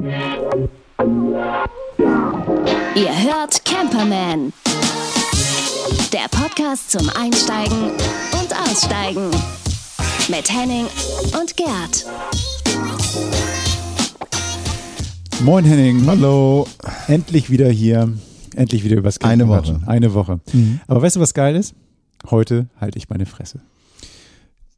Ihr hört Camperman. Der Podcast zum Einsteigen und Aussteigen. Mit Henning und Gerd. Moin Henning. Hallo. Endlich wieder hier. Endlich wieder übers Campen Eine Woche. Eine Woche. Mhm. Aber weißt du, was geil ist? Heute halte ich meine Fresse.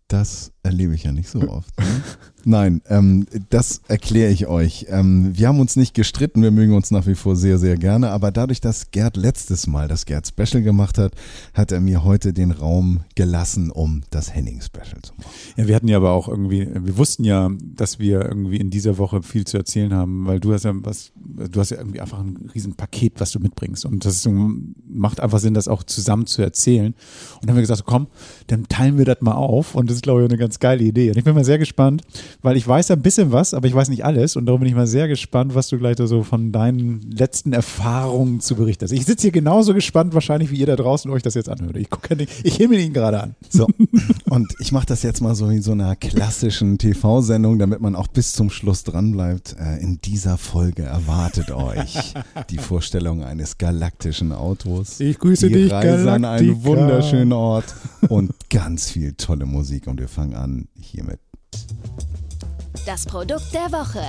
Das erlebe ich ja nicht so oft. Ne? Nein, ähm, das erkläre ich euch. Ähm, wir haben uns nicht gestritten, wir mögen uns nach wie vor sehr, sehr gerne, aber dadurch, dass Gerd letztes Mal das Gerd Special gemacht hat, hat er mir heute den Raum gelassen, um das Henning Special zu machen. Ja, wir hatten ja aber auch irgendwie, wir wussten ja, dass wir irgendwie in dieser Woche viel zu erzählen haben, weil du hast ja was, du hast ja irgendwie einfach ein riesen Paket, was du mitbringst. Und das macht einfach Sinn, das auch zusammen zu erzählen. Und dann haben wir gesagt, komm, dann teilen wir das mal auf. Und das ist, glaube ich, eine ganz geile Idee. Und ich bin mal sehr gespannt, weil ich weiß ja ein bisschen was, aber ich weiß nicht alles. Und darum bin ich mal sehr gespannt, was du gleich da so von deinen letzten Erfahrungen zu berichten hast. Ich sitze hier genauso gespannt wahrscheinlich, wie ihr da draußen euch das jetzt anhört. Ich gucke, ich himmel ihn gerade an. So, und ich mache das jetzt mal so in so einer klassischen TV-Sendung, damit man auch bis zum Schluss dranbleibt. Äh, in dieser Folge erwartet euch die Vorstellung eines galaktischen Autos. Ich grüße die dich, Reise an einen wunderschönen Ort und ganz viel tolle Musik. Und wir fangen an hiermit. Das Produkt der Woche.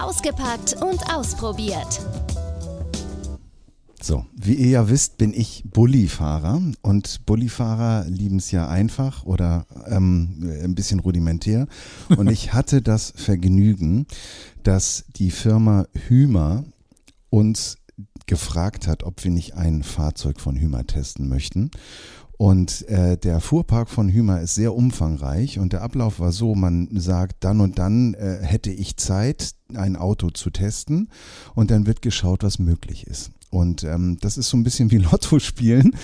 Ausgepackt und ausprobiert. So, wie ihr ja wisst, bin ich Bullifahrer und Bullifahrer lieben es ja einfach oder ähm, ein bisschen rudimentär. Und ich hatte das Vergnügen, dass die Firma Hümer uns gefragt hat, ob wir nicht ein Fahrzeug von Hümer testen möchten. Und äh, der Fuhrpark von Hümer ist sehr umfangreich und der Ablauf war so, man sagt, dann und dann äh, hätte ich Zeit, ein Auto zu testen und dann wird geschaut, was möglich ist. Und ähm, das ist so ein bisschen wie Lotto spielen.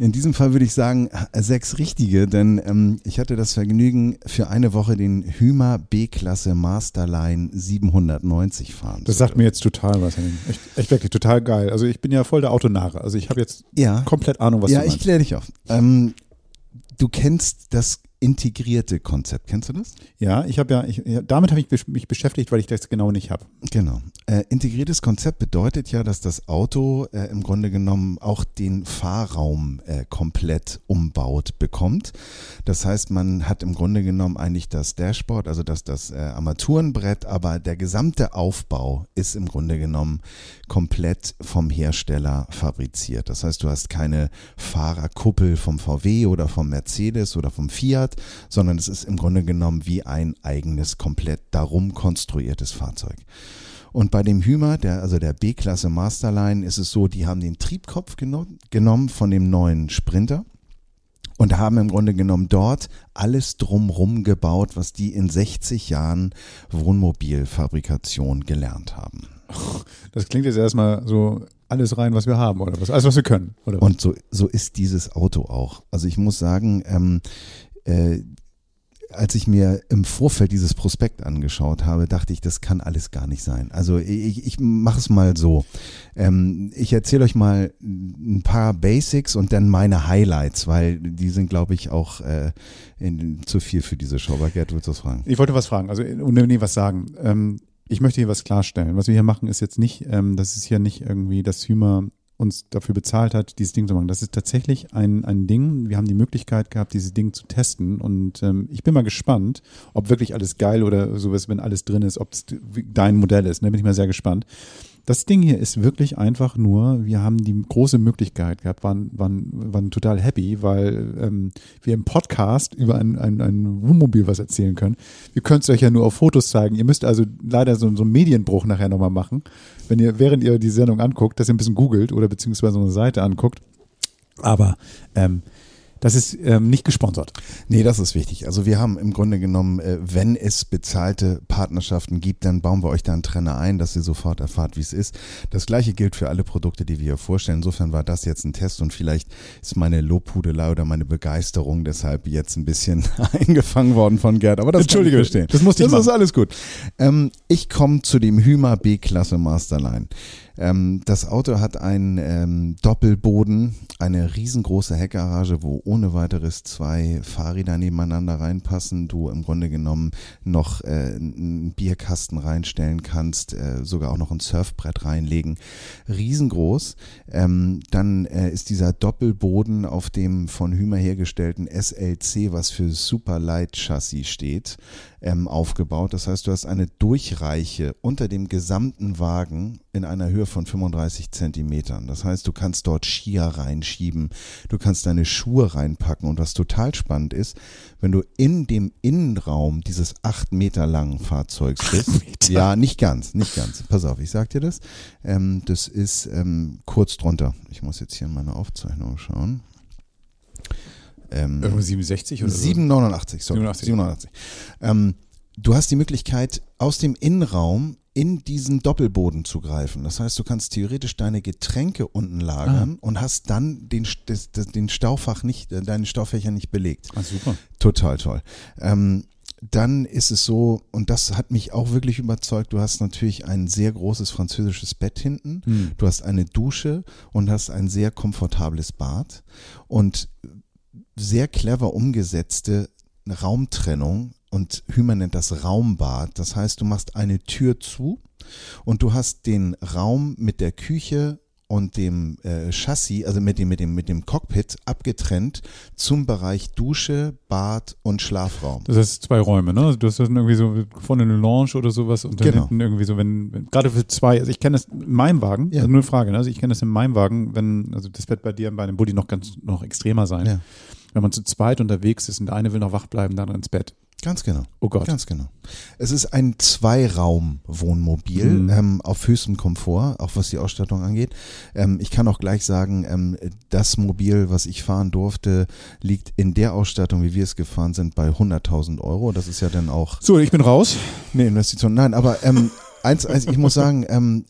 In diesem Fall würde ich sagen, äh, sechs richtige, denn ähm, ich hatte das Vergnügen, für eine Woche den Hümer B-Klasse Masterline 790 fahren. Das sagt mir jetzt total was. Echt, echt wirklich total geil. Also ich bin ja voll der Autonare. Also ich habe jetzt Ja. komplett Ahnung, was ja, du ich meinst. kläre dich auf. Ähm, du kennst das integrierte Konzept, kennst du das? Ja, ich habe ja, ich, damit habe ich mich beschäftigt, weil ich das genau nicht habe. Genau. Äh, integriertes Konzept bedeutet ja, dass das Auto äh, im Grunde genommen auch den Fahrraum äh, komplett umbaut bekommt. Das heißt, man hat im Grunde genommen eigentlich das Dashboard, also das, das äh, Armaturenbrett, aber der gesamte Aufbau ist im Grunde genommen komplett vom Hersteller fabriziert. Das heißt, du hast keine Fahrerkuppel vom VW oder vom Mercedes oder vom Fiat, sondern es ist im Grunde genommen wie ein eigenes, komplett darum konstruiertes Fahrzeug. Und bei dem Hümer, der, also der B-Klasse Masterline, ist es so, die haben den Triebkopf geno genommen von dem neuen Sprinter und haben im Grunde genommen dort alles drumrum gebaut, was die in 60 Jahren Wohnmobilfabrikation gelernt haben. Das klingt jetzt erstmal so alles rein, was wir haben oder was, alles, was wir können. Oder was? Und so, so ist dieses Auto auch. Also ich muss sagen, ähm, äh, als ich mir im Vorfeld dieses Prospekt angeschaut habe, dachte ich, das kann alles gar nicht sein. Also ich, ich mache es mal so. Ähm, ich erzähle euch mal ein paar Basics und dann meine Highlights, weil die sind, glaube ich, auch äh, in, zu viel für diese Show. Aber Gerd, willst du was fragen? Ich wollte was fragen, also und nee, was sagen. Ähm, ich möchte hier was klarstellen. Was wir hier machen, ist jetzt nicht, ähm, das ist hier nicht irgendwie, dass Hümer uns dafür bezahlt hat, dieses Ding zu machen. Das ist tatsächlich ein, ein Ding. Wir haben die Möglichkeit gehabt, dieses Ding zu testen. Und ähm, ich bin mal gespannt, ob wirklich alles geil oder sowas, wenn alles drin ist, ob es dein Modell ist. Da bin ich mal sehr gespannt. Das Ding hier ist wirklich einfach nur, wir haben die große Möglichkeit gehabt, waren, waren, waren total happy, weil ähm, wir im Podcast über ein, ein, ein Wohnmobil was erzählen können. Wir können es euch ja nur auf Fotos zeigen. Ihr müsst also leider so, so einen Medienbruch nachher nochmal machen, wenn ihr, während ihr die Sendung anguckt, dass ihr ein bisschen googelt oder beziehungsweise so eine Seite anguckt. Aber ähm, Das ist ähm, nicht gesponsert. Nee, das ist wichtig. Also wir haben im Grunde genommen, äh, wenn es bezahlte Partnerschaften gibt, dann bauen wir euch da einen Trenner ein, dass ihr sofort erfahrt, wie es ist. Das gleiche gilt für alle Produkte, die wir hier vorstellen. Insofern war das jetzt ein Test und vielleicht ist meine Lobhudelei oder meine Begeisterung deshalb jetzt ein bisschen eingefangen worden von Gerd. Aber das Entschuldige, kann ich verstehen. das musste ich Das ist machen. alles gut. Ähm, ich komme zu dem Hümer B-Klasse Masterline. Ähm, das Auto hat einen ähm, Doppelboden, eine riesengroße Heckgarage, wo ohne weiteres zwei Fahrräder nebeneinander reinpassen. Du im Grunde genommen noch äh, einen Bierkasten reinstellen kannst, äh, sogar auch noch ein Surfbrett reinlegen. Riesengroß. Ähm, dann äh, ist dieser Doppelboden auf dem von Hümer hergestellten SLC, was für Super Light Chassis steht, ähm, aufgebaut. Das heißt, du hast eine Durchreiche unter dem gesamten Wagen in einer Höhe von 35 Zentimetern. Das heißt, du kannst dort Skier reinschieben, du kannst deine Schuhe reinpacken und was total spannend ist, wenn du in dem Innenraum dieses acht Meter langen Fahrzeugs bist, ja, nicht ganz, nicht ganz. Pass auf, ich sag dir das. Ähm, das ist ähm, kurz drunter. Ich muss jetzt hier in meine Aufzeichnung schauen. Ähm, Irgendwo 67 oder 789, sorry. 87. 789. Ähm, du hast die Möglichkeit, aus dem Innenraum in diesen Doppelboden zu greifen. Das heißt, du kannst theoretisch deine Getränke unten lagern ah. und hast dann den, das, das, den Staufach nicht, äh, deinen Staufächer nicht belegt. Ah, super. Total toll. Ähm, dann ist es so, und das hat mich auch wirklich überzeugt, du hast natürlich ein sehr großes französisches Bett hinten, hm. du hast eine Dusche und hast ein sehr komfortables Bad und sehr clever umgesetzte Raumtrennung und Hümer nennt das Raumbad. Das heißt, du machst eine Tür zu und du hast den Raum mit der Küche und dem äh, Chassis, also mit dem, mit dem, mit dem Cockpit abgetrennt zum Bereich Dusche, Bad und Schlafraum. Das heißt zwei Räume, ne? Also du hast dann irgendwie so vorne eine Lounge oder sowas und dann genau. hinten irgendwie so, wenn, wenn gerade für zwei, also ich kenne das in meinem Wagen, ja. also nur eine Frage, ne? Also ich kenne das in meinem Wagen, wenn, also das wird bei dir bei einem Bulli noch ganz, noch extremer sein. Ja. Wenn man zu zweit unterwegs ist und der eine will noch wach bleiben, dann ins Bett. Ganz genau. Oh Gott. Ganz genau. Es ist ein Zweiraum-Wohnmobil mhm. ähm, auf höchstem Komfort, auch was die Ausstattung angeht. Ähm, ich kann auch gleich sagen, ähm, das Mobil, was ich fahren durfte, liegt in der Ausstattung, wie wir es gefahren sind, bei 100.000 Euro. Das ist ja dann auch. So, ich bin raus. Nee, Investition. Nein, aber ähm, eins, eins, ich muss sagen, ähm,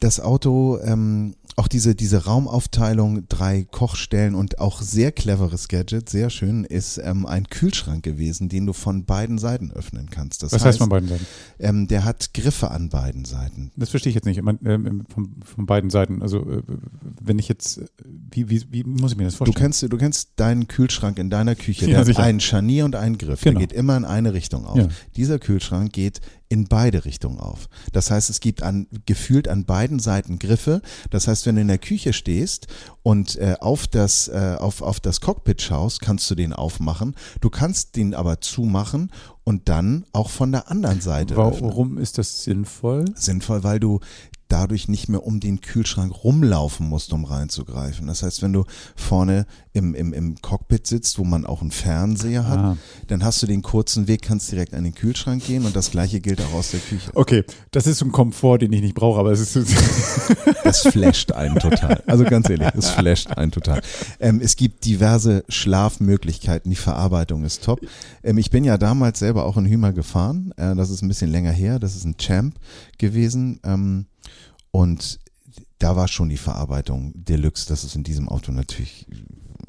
das Auto ähm, auch diese, diese Raumaufteilung, drei Kochstellen und auch sehr cleveres Gadget, sehr schön, ist ähm, ein Kühlschrank gewesen, den du von beiden Seiten öffnen kannst. Das Was heißt, heißt von beiden Seiten? Ähm, der hat Griffe an beiden Seiten. Das verstehe ich jetzt nicht. Man, ähm, von, von, beiden Seiten. Also äh, wenn ich jetzt, wie, wie, wie muss ich mir das vorstellen? Du kennst, du kennst deinen Kühlschrank in deiner Küche. Der ja, hat sicher. einen Scharnier und einen Griff. Genau. Der geht immer in eine Richtung auf. Ja. Dieser Kühlschrank geht in beide Richtungen auf. Das heißt, es gibt an, gefühlt an beiden Seiten Griffe. Das heißt, wenn du in der Küche stehst und äh, auf, das, äh, auf, auf das Cockpit schaust, kannst du den aufmachen. Du kannst den aber zumachen und dann auch von der anderen Seite. Warum öffnen. ist das sinnvoll? Sinnvoll, weil du dadurch nicht mehr um den Kühlschrank rumlaufen musst, um reinzugreifen. Das heißt, wenn du vorne im, im, im Cockpit sitzt, wo man auch einen Fernseher hat, ah. dann hast du den kurzen Weg, kannst direkt an den Kühlschrank gehen und das gleiche gilt auch aus der Küche. Okay, das ist ein Komfort, den ich nicht brauche, aber es ist. das flasht einen total. Also ganz ehrlich, es flasht einen total. Ähm, es gibt diverse Schlafmöglichkeiten, die Verarbeitung ist top. Ähm, ich bin ja damals selber auch in Hümer gefahren, äh, das ist ein bisschen länger her, das ist ein Champ gewesen. Ähm, und da war schon die Verarbeitung Deluxe, das ist in diesem Auto natürlich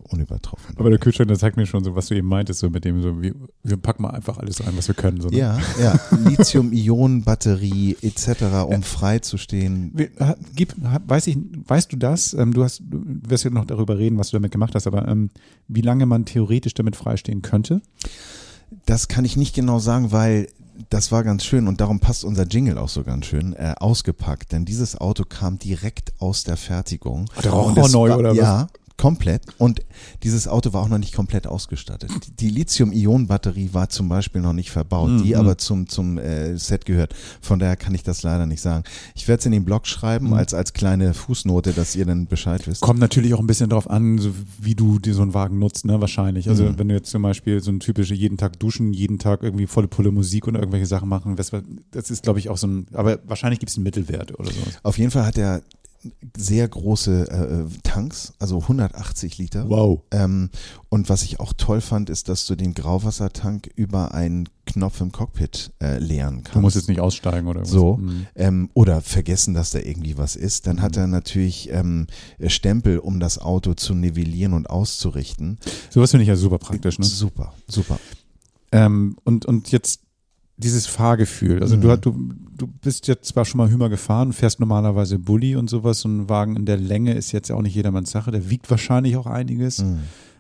unübertroffen. Aber der Kühlschrank, der zeigt mir schon so, was du eben meintest, so mit dem, so, wir, wir packen mal einfach alles rein, was wir können. So, ne? Ja, ja. Lithium-Ionen-Batterie etc., um frei zu stehen. Gib, weiß ich, weißt du das? Ähm, du hast, du wirst ja noch darüber reden, was du damit gemacht hast, aber ähm, wie lange man theoretisch damit freistehen könnte? Das kann ich nicht genau sagen, weil das war ganz schön und darum passt unser Jingle auch so ganz schön äh, ausgepackt, denn dieses Auto kam direkt aus der Fertigung. Ach, der war neu oder was? Ja, Komplett. Und dieses Auto war auch noch nicht komplett ausgestattet. Die Lithium-Ionen-Batterie war zum Beispiel noch nicht verbaut, mhm. die aber zum, zum äh, Set gehört. Von daher kann ich das leider nicht sagen. Ich werde es in den Blog schreiben, mhm. als, als kleine Fußnote, dass ihr dann Bescheid wisst. Kommt natürlich auch ein bisschen darauf an, so wie du dir so einen Wagen nutzt, ne? Wahrscheinlich. Also mhm. wenn du jetzt zum Beispiel so ein typische jeden Tag duschen, jeden Tag irgendwie volle Pulle Musik und irgendwelche Sachen machen, das ist, glaube ich, auch so ein, aber wahrscheinlich gibt es einen Mittelwert oder sowas. Auf jeden Fall hat der sehr große äh, Tanks, also 180 Liter. Wow. Ähm, und was ich auch toll fand, ist, dass du den Grauwassertank über einen Knopf im Cockpit äh, leeren kannst. Du musst jetzt nicht aussteigen oder was. So. Mhm. Ähm, oder vergessen, dass da irgendwie was ist. Dann mhm. hat er natürlich ähm, Stempel, um das Auto zu nivellieren und auszurichten. Sowas finde ich ja super praktisch, ne? Super, super. Ähm, und, und jetzt dieses Fahrgefühl. Also Mhm. du, du, du bist jetzt zwar schon mal Hümer gefahren, fährst normalerweise Bulli und sowas. So ein Wagen in der Länge ist jetzt ja auch nicht jedermanns Sache. Der wiegt wahrscheinlich auch einiges. Mhm.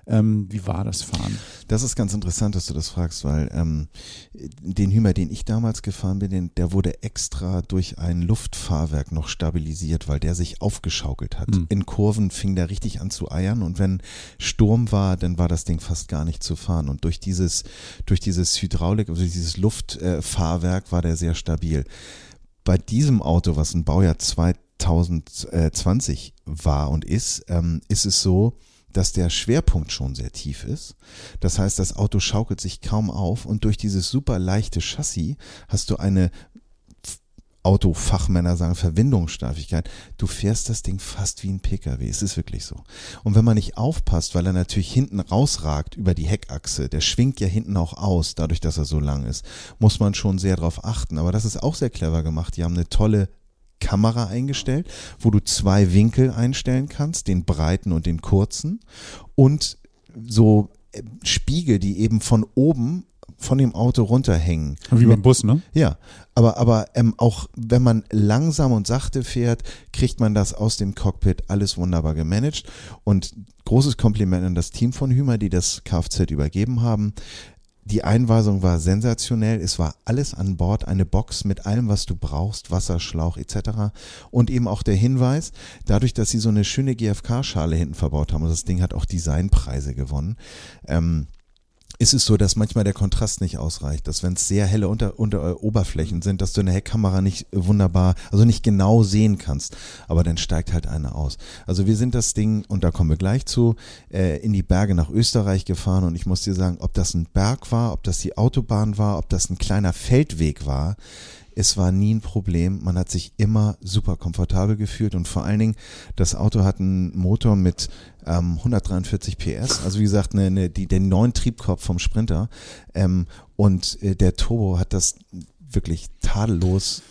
Ähm, wie war das Fahren? Das ist ganz interessant, dass du das fragst, weil ähm, den Hümer, den ich damals gefahren bin, den, der wurde extra durch ein Luftfahrwerk noch stabilisiert, weil der sich aufgeschaukelt hat. Hm. In Kurven fing der richtig an zu eiern und wenn Sturm war, dann war das Ding fast gar nicht zu fahren. Und durch dieses, durch dieses Hydraulik, also dieses Luftfahrwerk war der sehr stabil. Bei diesem Auto, was ein Baujahr 2020 war und ist, ähm, ist es so, dass der Schwerpunkt schon sehr tief ist. Das heißt, das Auto schaukelt sich kaum auf und durch dieses super leichte Chassis hast du eine Autofachmänner sagen Verwindungssteifigkeit. Du fährst das Ding fast wie ein PKW. Es ist wirklich so. Und wenn man nicht aufpasst, weil er natürlich hinten rausragt über die Heckachse, der schwingt ja hinten auch aus, dadurch, dass er so lang ist, muss man schon sehr darauf achten. Aber das ist auch sehr clever gemacht. Die haben eine tolle Kamera eingestellt, wo du zwei Winkel einstellen kannst, den breiten und den kurzen und so äh, Spiegel, die eben von oben von dem Auto runterhängen. Wie beim Bus, ne? Ja, aber, aber ähm, auch wenn man langsam und sachte fährt, kriegt man das aus dem Cockpit alles wunderbar gemanagt. Und großes Kompliment an das Team von Hümer, die das Kfz übergeben haben. Die Einweisung war sensationell. Es war alles an Bord, eine Box mit allem, was du brauchst, Wasserschlauch etc. Und eben auch der Hinweis, dadurch, dass sie so eine schöne GFK-Schale hinten verbaut haben, und das Ding hat auch Designpreise gewonnen, ähm, ist es so, dass manchmal der Kontrast nicht ausreicht, dass wenn es sehr helle unter, unter äh, Oberflächen sind, dass du in der Heckkamera nicht wunderbar, also nicht genau sehen kannst, aber dann steigt halt eine aus. Also wir sind das Ding, und da kommen wir gleich zu, äh, in die Berge nach Österreich gefahren und ich muss dir sagen, ob das ein Berg war, ob das die Autobahn war, ob das ein kleiner Feldweg war, es war nie ein Problem. Man hat sich immer super komfortabel gefühlt und vor allen Dingen, das Auto hat einen Motor mit ähm, 143 PS, also wie gesagt, eine, eine, die, den neuen Triebkorb vom Sprinter ähm, und äh, der Turbo hat das wirklich tadellos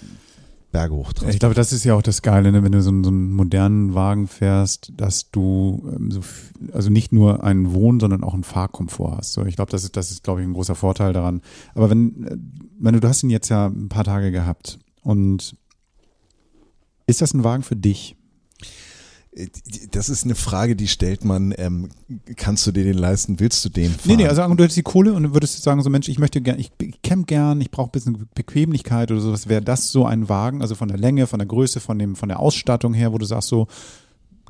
Berge hoch Ich glaube, das ist ja auch das Geile, ne? wenn du so, einen- so einen modernen Wagen fährst, dass du ähm, so, also nicht nur einen Wohn-, sondern auch einen Fahrkomfort hast. So, ich glaube, das ist, das ist, glaube ich, ein großer Vorteil daran. Aber wenn, äh, wenn du, du hast ihn jetzt ja ein paar Tage gehabt und ist das ein Wagen für dich? Das ist eine Frage, die stellt man, ähm, kannst du dir den leisten, willst du den fahren? Nee, nee, also sagen, du hättest die Kohle und würdest sagen, so Mensch, ich möchte gern, ich, ich camp gern, ich brauche ein bisschen Bequemlichkeit oder sowas. Wäre das so ein Wagen, also von der Länge, von der Größe, von dem, von der Ausstattung her, wo du sagst so,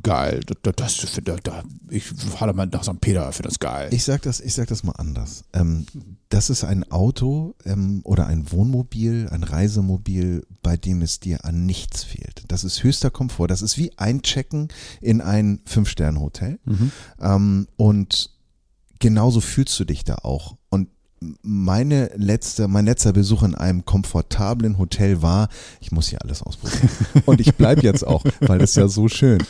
geil, das, das, das, das, ich fahre mal nach St. Peter, finde das geil. Ich sag das, ich sag das mal anders. Ähm, das ist ein Auto ähm, oder ein Wohnmobil, ein Reisemobil, bei dem es dir an nichts fehlt. Das ist höchster Komfort. Das ist wie einchecken in ein Fünf-Sterne-Hotel. Mhm. Ähm, und genauso fühlst du dich da auch. Und meine letzte, mein letzter Besuch in einem komfortablen Hotel war, ich muss hier alles ausprobieren. Und ich bleib jetzt auch, weil das ist ja so schön.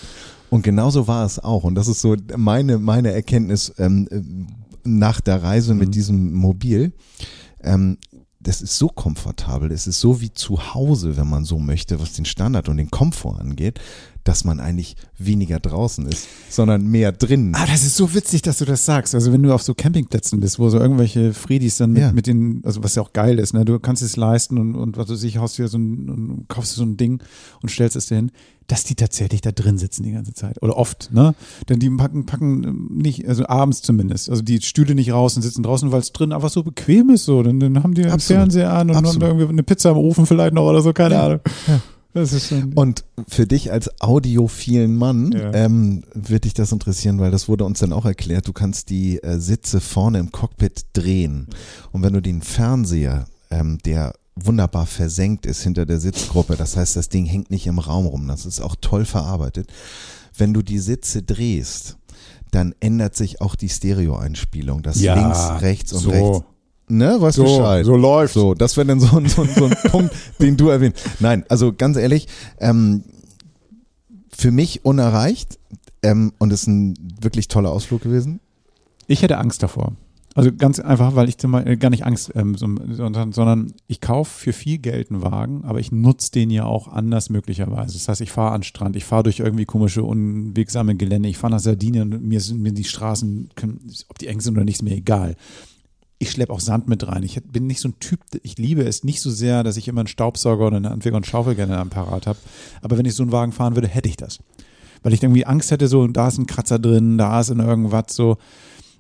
Und genauso war es auch. Und das ist so meine, meine Erkenntnis ähm, äh, nach der Reise mit Mhm. diesem Mobil. Ähm, das ist so komfortabel, es ist so wie zu Hause, wenn man so möchte, was den Standard und den Komfort angeht, dass man eigentlich weniger draußen ist, sondern mehr drin. Ah, das ist so witzig, dass du das sagst. Also wenn du auf so Campingplätzen bist, wo so irgendwelche Friedis dann mit, Ja. mit den, also was ja auch geil ist, ne? Du kannst es leisten und, und was du sich haust dir so ein, und kaufst so ein Ding und stellst es dir hin, dass die tatsächlich da drin sitzen die ganze Zeit. Oder oft, ne? Denn die packen, packen nicht, also abends zumindest, also die Stühle nicht raus und sitzen draußen, weil es drin einfach so bequem ist so. Dann, dann haben die einen Absolut. Fernseher an und, und irgendwie eine Pizza im Ofen vielleicht noch oder so, keine Ja. Ahnung. Das ist schon. Und für dich als audiophilen Mann Ja. ähm, wird dich das interessieren, weil das wurde uns dann auch erklärt. Du kannst die äh, Sitze vorne im Cockpit drehen. Und wenn du den Fernseher, ähm, der wunderbar versenkt ist hinter der Sitzgruppe, das heißt, das Ding hängt nicht im Raum rum, das ist auch toll verarbeitet. Wenn du die Sitze drehst, dann ändert sich auch die Stereoeinspielung, das Ja, links, rechts und so. rechts. Ne, weißt So, Bescheid. so läuft. So, das wäre dann so, ein- so, so ein Punkt, den du erwähnt. Nein, also ganz ehrlich, ähm, für mich unerreicht ähm, und ist ein wirklich toller Ausflug gewesen. Ich hätte Angst davor. Also ganz einfach, weil ich zum Beispiel gar nicht Angst, ähm, so, sondern, sondern ich kaufe für viel Geld einen Wagen, aber ich nutze den ja auch anders möglicherweise. Das heißt, ich fahre an den Strand, ich fahre durch irgendwie komische, unwegsame Gelände, ich fahre nach Sardinien und mir sind mir die Straßen, ob die eng sind oder nicht, ist mir egal. Ich schleppe auch Sand mit rein. Ich bin nicht so ein Typ, ich liebe es nicht so sehr, dass ich immer einen Staubsauger oder eine Handwerker und Schaufel gerne am Parat habe. Aber wenn ich so einen Wagen fahren würde, hätte ich das. Weil ich irgendwie Angst hätte, so, da ist ein Kratzer drin, da ist in irgendwas so.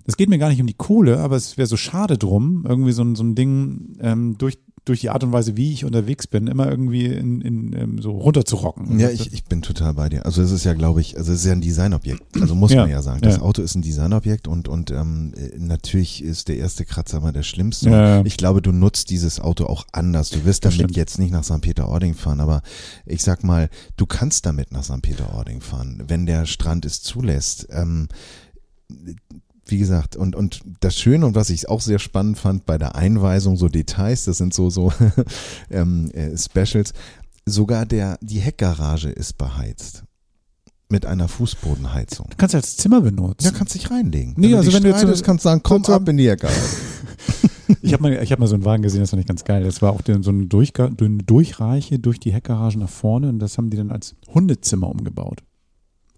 Es geht mir gar nicht um die Kohle, aber es wäre so schade drum, irgendwie so, ein so ein Ding ähm, durch, durch die Art und Weise, wie ich unterwegs bin, immer irgendwie in, in, in so runterzurocken. Ja, ich, ich bin total bei dir. Also es ist ja, glaube ich, also es ist ja ein Designobjekt. Also muss ja, man ja sagen. Das ja. Auto ist ein Designobjekt und, und ähm, natürlich ist der erste Kratzer mal der schlimmste. Ja. Ich glaube, du nutzt dieses Auto auch anders. Du wirst damit jetzt nicht nach St. Peter-Ording fahren, aber ich sag mal, du kannst damit nach St. Peter-Ording fahren, wenn der Strand es zulässt. Ähm, wie gesagt, und, und das Schöne und was ich auch sehr spannend fand bei der Einweisung, so Details, das sind so, so ähm, äh, Specials, sogar der, die Heckgarage ist beheizt. Mit einer Fußbodenheizung. Du kannst als Zimmer benutzen. Ja, kannst dich reinlegen. Nee, wenn also wenn du jetzt so, kannst sagen, komm ab in die Heckgarage. ich habe mal, hab mal so einen Wagen gesehen, das fand ich ganz geil. Das war auch so eine Durchreiche durch die Heckgarage nach vorne und das haben die dann als Hundezimmer umgebaut.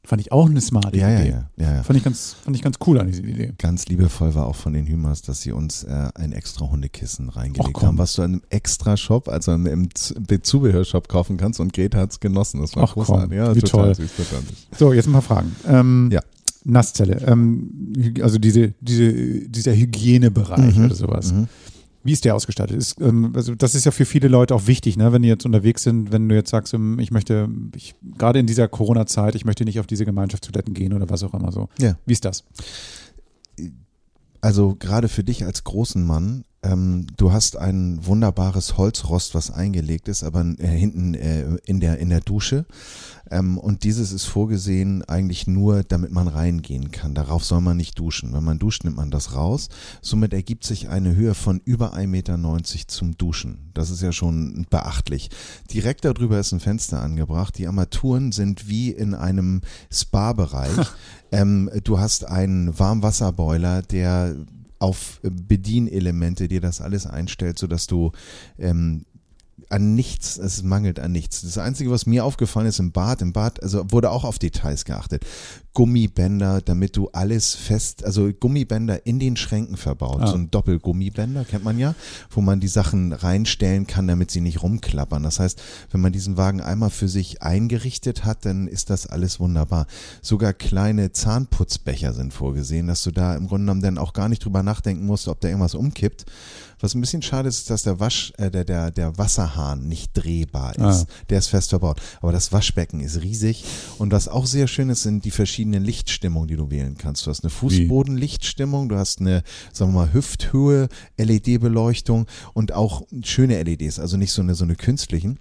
Fand ich auch eine smarte ja, Idee. Ja, ja, ja, Fand ich ganz, fand ich ganz cool an diese Idee. Ganz liebevoll war auch von den Hümers, dass sie uns äh, ein extra Hundekissen reingelegt haben, was du in einem extra Shop, also im Zubehörshop kaufen kannst und Greta hat es genossen. Das war Ach, großartig. Ja, Wie total toll. Süß, total. So, jetzt ein paar Fragen. Ähm, ja. Nasszelle, ähm, also diese, diese, dieser Hygienebereich mhm. oder sowas. Mhm. Wie ist der ausgestattet? Ist, ähm, also das ist ja für viele Leute auch wichtig, ne? wenn die jetzt unterwegs sind, wenn du jetzt sagst, ähm, ich möchte, ich, gerade in dieser Corona-Zeit, ich möchte nicht auf diese Gemeinschaftstoiletten gehen oder was auch immer so. Ja. Wie ist das? Also gerade für dich als großen Mann, ähm, du hast ein wunderbares Holzrost, was eingelegt ist, aber äh, hinten äh, in, der, in der Dusche. Ähm, und dieses ist vorgesehen eigentlich nur, damit man reingehen kann. Darauf soll man nicht duschen. Wenn man duscht, nimmt man das raus. Somit ergibt sich eine Höhe von über 1,90 Meter zum Duschen. Das ist ja schon beachtlich. Direkt darüber ist ein Fenster angebracht. Die Armaturen sind wie in einem Spa-Bereich. ähm, du hast einen Warmwasserboiler, der auf Bedienelemente dir das alles einstellt, sodass du ähm, an nichts, es mangelt an nichts. Das Einzige, was mir aufgefallen ist im Bad, im Bad, also wurde auch auf Details geachtet. Gummibänder, damit du alles fest, also Gummibänder in den Schränken verbaut. Ah. So ein Doppelgummibänder, kennt man ja, wo man die Sachen reinstellen kann, damit sie nicht rumklappern. Das heißt, wenn man diesen Wagen einmal für sich eingerichtet hat, dann ist das alles wunderbar. Sogar kleine Zahnputzbecher sind vorgesehen, dass du da im Grunde genommen dann auch gar nicht drüber nachdenken musst, ob da irgendwas umkippt. Was ein bisschen schade ist, ist, dass der Wasch, äh, der, der, der Wasserhahn nicht drehbar ist. Ah. Der ist fest verbaut. Aber das Waschbecken ist riesig. Und was auch sehr schön ist, sind die verschiedenen verschiedenen Lichtstimmungen, die du wählen kannst. Du hast eine Fußbodenlichtstimmung, du hast eine, sagen wir mal, Hüfthöhe, LED-Beleuchtung und auch schöne LEDs, also nicht so eine, so eine künstlichen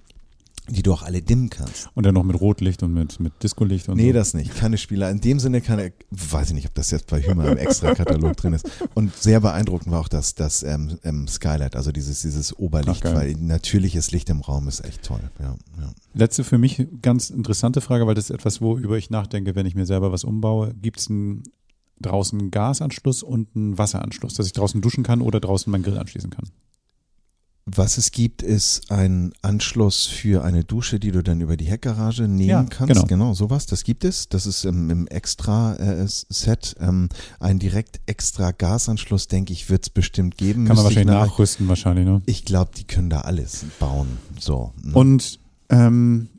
die du auch alle dimmen kannst. Und dann noch mit Rotlicht und mit, mit Discolicht und Nee, so. das nicht. Keine Spieler. In dem Sinne keine, weiß ich nicht, ob das jetzt bei Hümer im Extra-Katalog drin ist. Und sehr beeindruckend war auch das, das ähm, ähm, Skylight, also dieses, dieses Oberlicht, Ach, weil natürliches Licht im Raum ist echt toll. Ja, ja. Letzte für mich ganz interessante Frage, weil das ist etwas, worüber ich nachdenke, wenn ich mir selber was umbaue. Gibt es einen draußen Gasanschluss und einen Wasseranschluss, dass ich draußen duschen kann oder draußen meinen Grill anschließen kann? Was es gibt, ist ein Anschluss für eine Dusche, die du dann über die Heckgarage nehmen ja, kannst. Genau. genau, sowas. Das gibt es. Das ist im, im Extra-Set. Äh, ähm, ein direkt extra Gasanschluss, denke ich, wird es bestimmt geben. Kann man wahrscheinlich nachrüsten, wahrscheinlich, ne? Ich glaube, die können da alles bauen. So. Ne? Und ähm,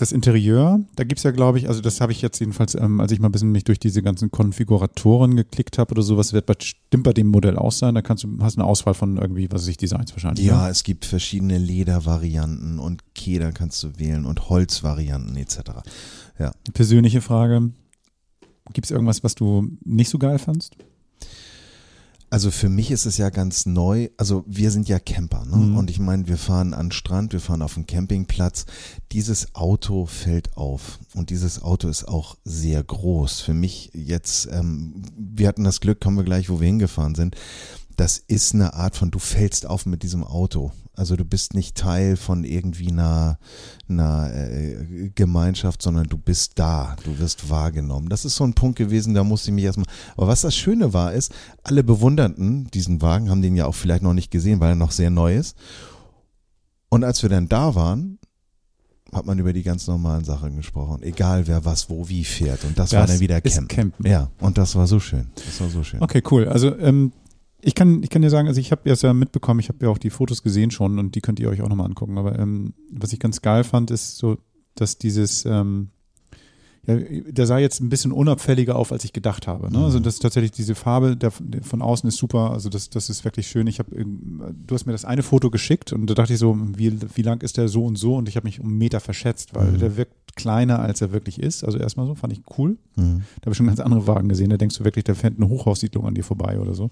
das Interieur, da gibt es ja, glaube ich, also das habe ich jetzt jedenfalls, ähm, als ich mal ein bisschen mich durch diese ganzen Konfiguratoren geklickt habe oder sowas, wird bestimmt bei dem Modell auch sein. Da kannst du, hast eine Auswahl von irgendwie, was weiß ich, Designs wahrscheinlich. Ja, ne? es gibt verschiedene Ledervarianten und Keder kannst du wählen und Holzvarianten etc. Ja. Persönliche Frage. Gibt es irgendwas, was du nicht so geil fandst? Also für mich ist es ja ganz neu. Also wir sind ja Camper, ne? Mhm. Und ich meine, wir fahren an den Strand, wir fahren auf den Campingplatz. Dieses Auto fällt auf und dieses Auto ist auch sehr groß. Für mich jetzt, ähm, wir hatten das Glück, kommen wir gleich, wo wir hingefahren sind. Das ist eine Art von, du fällst auf mit diesem Auto. Also du bist nicht Teil von irgendwie einer, einer äh, Gemeinschaft, sondern du bist da, du wirst wahrgenommen. Das ist so ein Punkt gewesen, da musste ich mich erstmal. Aber was das Schöne war, ist, alle bewunderten diesen Wagen, haben den ja auch vielleicht noch nicht gesehen, weil er noch sehr neu ist. Und als wir dann da waren, hat man über die ganz normalen Sachen gesprochen. Egal wer was, wo, wie fährt. Und das, das war dann wieder Camp. Campen. Ja, und das war so schön. Das war so schön. Okay, cool. Also ähm, ich kann, ich kann dir sagen, also ich habe es ja mitbekommen, ich habe ja auch die Fotos gesehen schon und die könnt ihr euch auch nochmal angucken. Aber ähm, was ich ganz geil fand, ist so, dass dieses, ähm, ja, der sah jetzt ein bisschen unabfälliger auf, als ich gedacht habe. Ne? Also Mhm. das ist tatsächlich diese Farbe, der, der von außen ist super. Also das, das ist wirklich schön. Ich habe, du hast mir das eine Foto geschickt und da dachte ich so, wie, wie lang ist der so und so? Und ich habe mich um einen Meter verschätzt, weil Mhm. der wirkt kleiner, als er wirklich ist. Also erstmal so, fand ich cool. Mhm. Da habe ich schon ganz andere Wagen gesehen. Da denkst du wirklich, da fährt eine Hochhaussiedlung an dir vorbei oder so.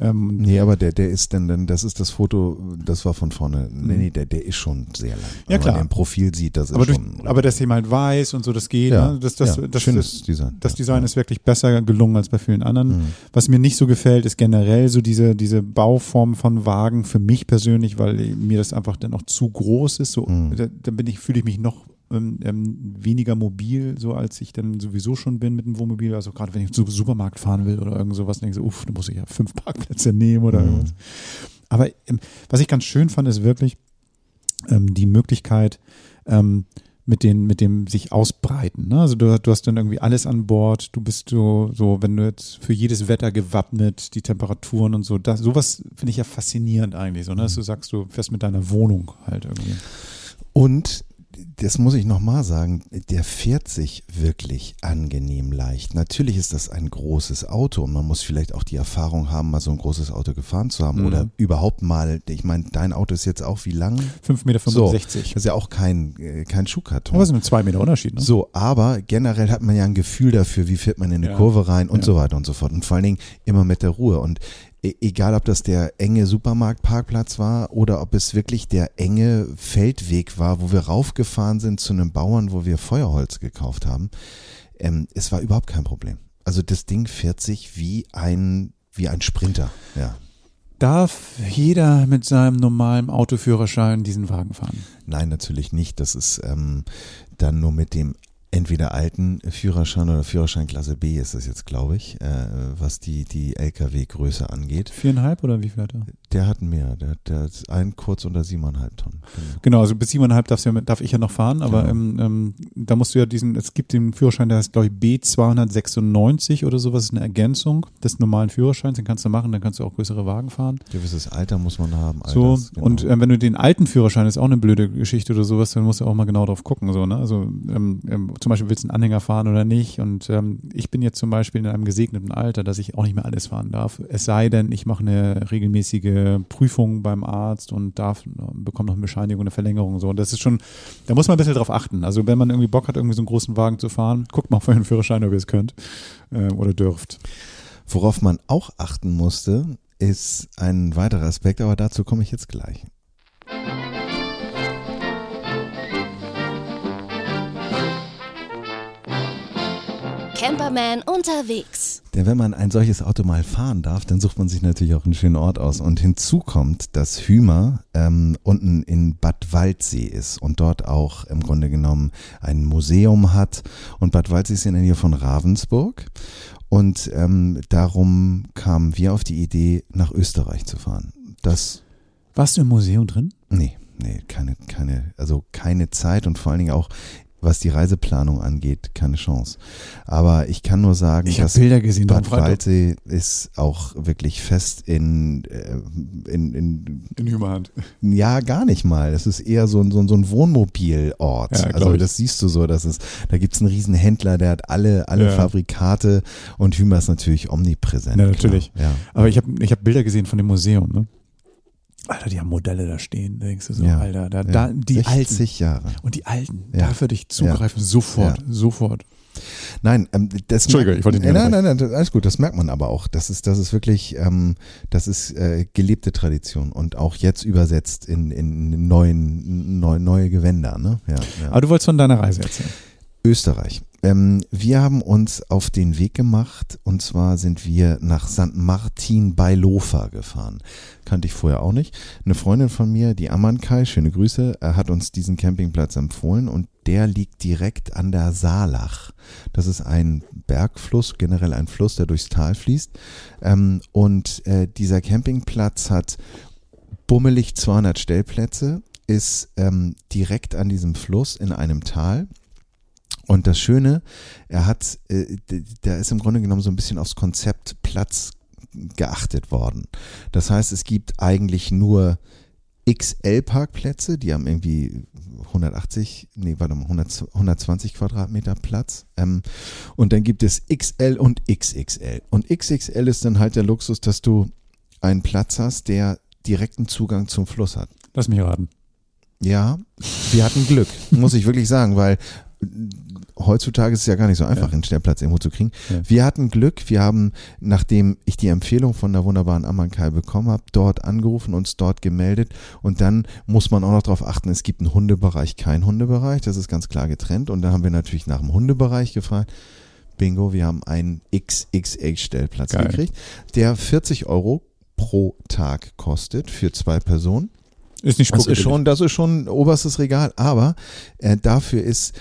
Ähm, Nee, aber der, der ist dann, dann, das ist das Foto, das war von vorne. Nee, Mhm. nee, der, der ist schon sehr lang. Ja, Wenn klar. man den Profil sieht, das ist aber, durch, schon. aber dass halt weiß und so, das geht. ja, Ne? Das, das, ja, das, schönes das, Design. das Design ja. ist wirklich besser gelungen als bei vielen anderen. Mhm. Was mir nicht so gefällt, ist generell so diese, diese Bauform von Wagen für mich persönlich, weil mir das einfach dann auch zu groß ist. So, Mhm. da, da bin ich, fühle ich mich noch ähm, ähm, weniger mobil, so als ich dann sowieso schon bin mit dem Wohnmobil. Also gerade wenn ich zum Supermarkt fahren will oder irgend sowas, denke ich so, uff, da muss ich ja fünf Parkplätze nehmen oder Mhm. irgendwas. Aber ähm, was ich ganz schön fand, ist wirklich ähm, die Möglichkeit, ähm, mit, den, mit dem sich ausbreiten. Ne? Also du, du hast dann irgendwie alles an Bord, du bist so, so, wenn du jetzt für jedes Wetter gewappnet, die Temperaturen und so, das, sowas finde ich ja faszinierend eigentlich, so, ne? dass du sagst, du fährst mit deiner Wohnung halt irgendwie. Und das muss ich nochmal sagen, der fährt sich wirklich angenehm leicht. Natürlich ist das ein großes Auto und man muss vielleicht auch die Erfahrung haben, mal so ein großes Auto gefahren zu haben Mhm. oder überhaupt mal, ich meine, dein Auto ist jetzt auch wie lang? 5,65 Meter. So, das ist ja auch kein, äh, kein Schuhkarton. Aber es sind zwei Meter Unterschied, ne? So, aber generell hat man ja ein Gefühl dafür, wie fährt man in eine Ja. Kurve rein und Ja. so weiter und so fort. Und vor allen Dingen immer mit der Ruhe. Und e- egal, ob das der enge Supermarktparkplatz war oder ob es wirklich der enge Feldweg war, wo wir raufgefahren sind zu einem Bauern, wo wir Feuerholz gekauft haben, ähm, es war überhaupt kein Problem. Also das Ding fährt sich wie ein, wie ein Sprinter. Ja. Darf jeder mit seinem normalen Autoführerschein diesen Wagen fahren? Nein, natürlich nicht. Das ist ähm, dann nur mit dem entweder alten Führerschein oder Führerschein Klasse B ist das jetzt, glaube ich, äh, was die, die LKW-Größe angeht. Viereinhalb oder wie viel hat er? Der hat mehr, der, der hat ein kurz unter siebeneinhalb Tonnen. Genau. Genau, also bis siebeneinhalb darfst du ja, darf ich ja noch fahren, aber Genau. ähm, ähm, da musst du ja diesen, es gibt den Führerschein, der heißt, glaube ich, B296 oder sowas, ist eine Ergänzung des normalen Führerscheins, den kannst du machen, dann kannst du auch größere Wagen fahren. Gewisses Alter muss man haben. So, Alters, genau. und ähm, wenn du den alten Führerschein, ist auch eine blöde Geschichte oder sowas, dann musst du auch mal genau drauf gucken. So, ne? Also ähm, ähm, zum Beispiel willst du einen Anhänger fahren oder nicht. Und ähm, ich bin jetzt zum Beispiel in einem gesegneten Alter, dass ich auch nicht mehr alles fahren darf. Es sei denn, ich mache eine regelmäßige Prüfung beim Arzt und darf, bekomme noch eine Bescheinigung, eine Verlängerung. So. Und das ist schon, da muss man ein bisschen drauf achten. Also wenn man irgendwie Bock hat, irgendwie so einen großen Wagen zu fahren, guckt mal vor den Führerschein, ob ihr es könnt äh, oder dürft. Worauf man auch achten musste, ist ein weiterer Aspekt, aber dazu komme ich jetzt gleich. Camperman unterwegs. Denn wenn man ein solches Auto mal fahren darf, dann sucht man sich natürlich auch einen schönen Ort aus. Und hinzu kommt, dass Hümer ähm, unten in Bad Waldsee ist und dort auch im Grunde genommen ein Museum hat. Und Bad Waldsee ist in der Nähe von Ravensburg. Und ähm, darum kamen wir auf die Idee, nach Österreich zu fahren. Das, Warst du im Museum drin? nee, nee, keine, keine, also keine Zeit und vor allen Dingen auch was die Reiseplanung angeht, keine Chance. Aber ich kann nur sagen, Ich habe dass Bilder gesehen. Bad. Waldsee ist auch wirklich fest in, äh, in, in, In Hümerhand. ja, gar nicht mal. Es ist eher so ein, so ein, so ein Wohnmobilort. Ja, also das siehst du so, dass es, da gibt's einen riesen Händler, der hat alle, alle Ja. Fabrikate und Hümer ist natürlich omnipräsent. Ja, natürlich. Ja. Aber ich habe ich hab Bilder gesehen von dem Museum, ne? Alter, die haben Modelle da stehen. Denkst du so, Ja. Alter, da, Ja. da die 60 alten. Jahre. Und die alten, Ja. da würde ich zugreifen, sofort, sofort. Nein, ähm, das Entschuldige, ich wollte nicht nein, nein, nein, nein, alles gut, das merkt man aber auch. Das ist, das ist wirklich, ähm, das ist äh, gelebte Tradition und auch jetzt übersetzt in, in neuen, neu, neue Gewänder. Ne? Ja. Aber du wolltest von deiner Reise erzählen. Österreich. Ähm, wir haben uns auf den Weg gemacht und zwar sind wir nach St. Martin bei Lofa gefahren. Kannte ich vorher auch nicht. Eine Freundin von mir, die Amankai, schöne Grüße, äh, hat uns diesen Campingplatz empfohlen und der liegt direkt an der Saalach. Das ist ein Bergfluss, generell ein Fluss, der durchs Tal fließt. Ähm, und äh, dieser Campingplatz hat bummelig 200 Stellplätze, ist ähm, direkt an diesem Fluss in einem Tal. Und das Schöne, er hat, äh, da ist im Grunde genommen so ein bisschen aufs Konzept Platz geachtet worden. Das heißt, es gibt eigentlich nur XL-Parkplätze, die haben irgendwie 180, nee, warte mal, 100, 120 Quadratmeter Platz. Ähm, und dann gibt es XL und XXL. Und XXL ist dann halt der Luxus, dass du einen Platz hast, der direkten Zugang zum Fluss hat. Lass mich raten. Ja, wir hatten Glück, muss ich wirklich sagen, weil heutzutage ist es ja gar nicht so einfach, ja. einen Stellplatz irgendwo zu kriegen. Ja. Wir hatten Glück, wir haben, nachdem ich die Empfehlung von der wunderbaren Amankai bekommen habe, dort angerufen, uns dort gemeldet und dann muss man auch noch darauf achten, es gibt einen Hundebereich, kein Hundebereich, das ist ganz klar getrennt und dann haben wir natürlich nach dem Hundebereich gefragt. Bingo, wir haben einen XXX-Stellplatz gekriegt, der 40 Euro pro Tag kostet für zwei Personen. Ist nicht das ist schon, das ist schon oberstes Regal, aber äh, dafür ist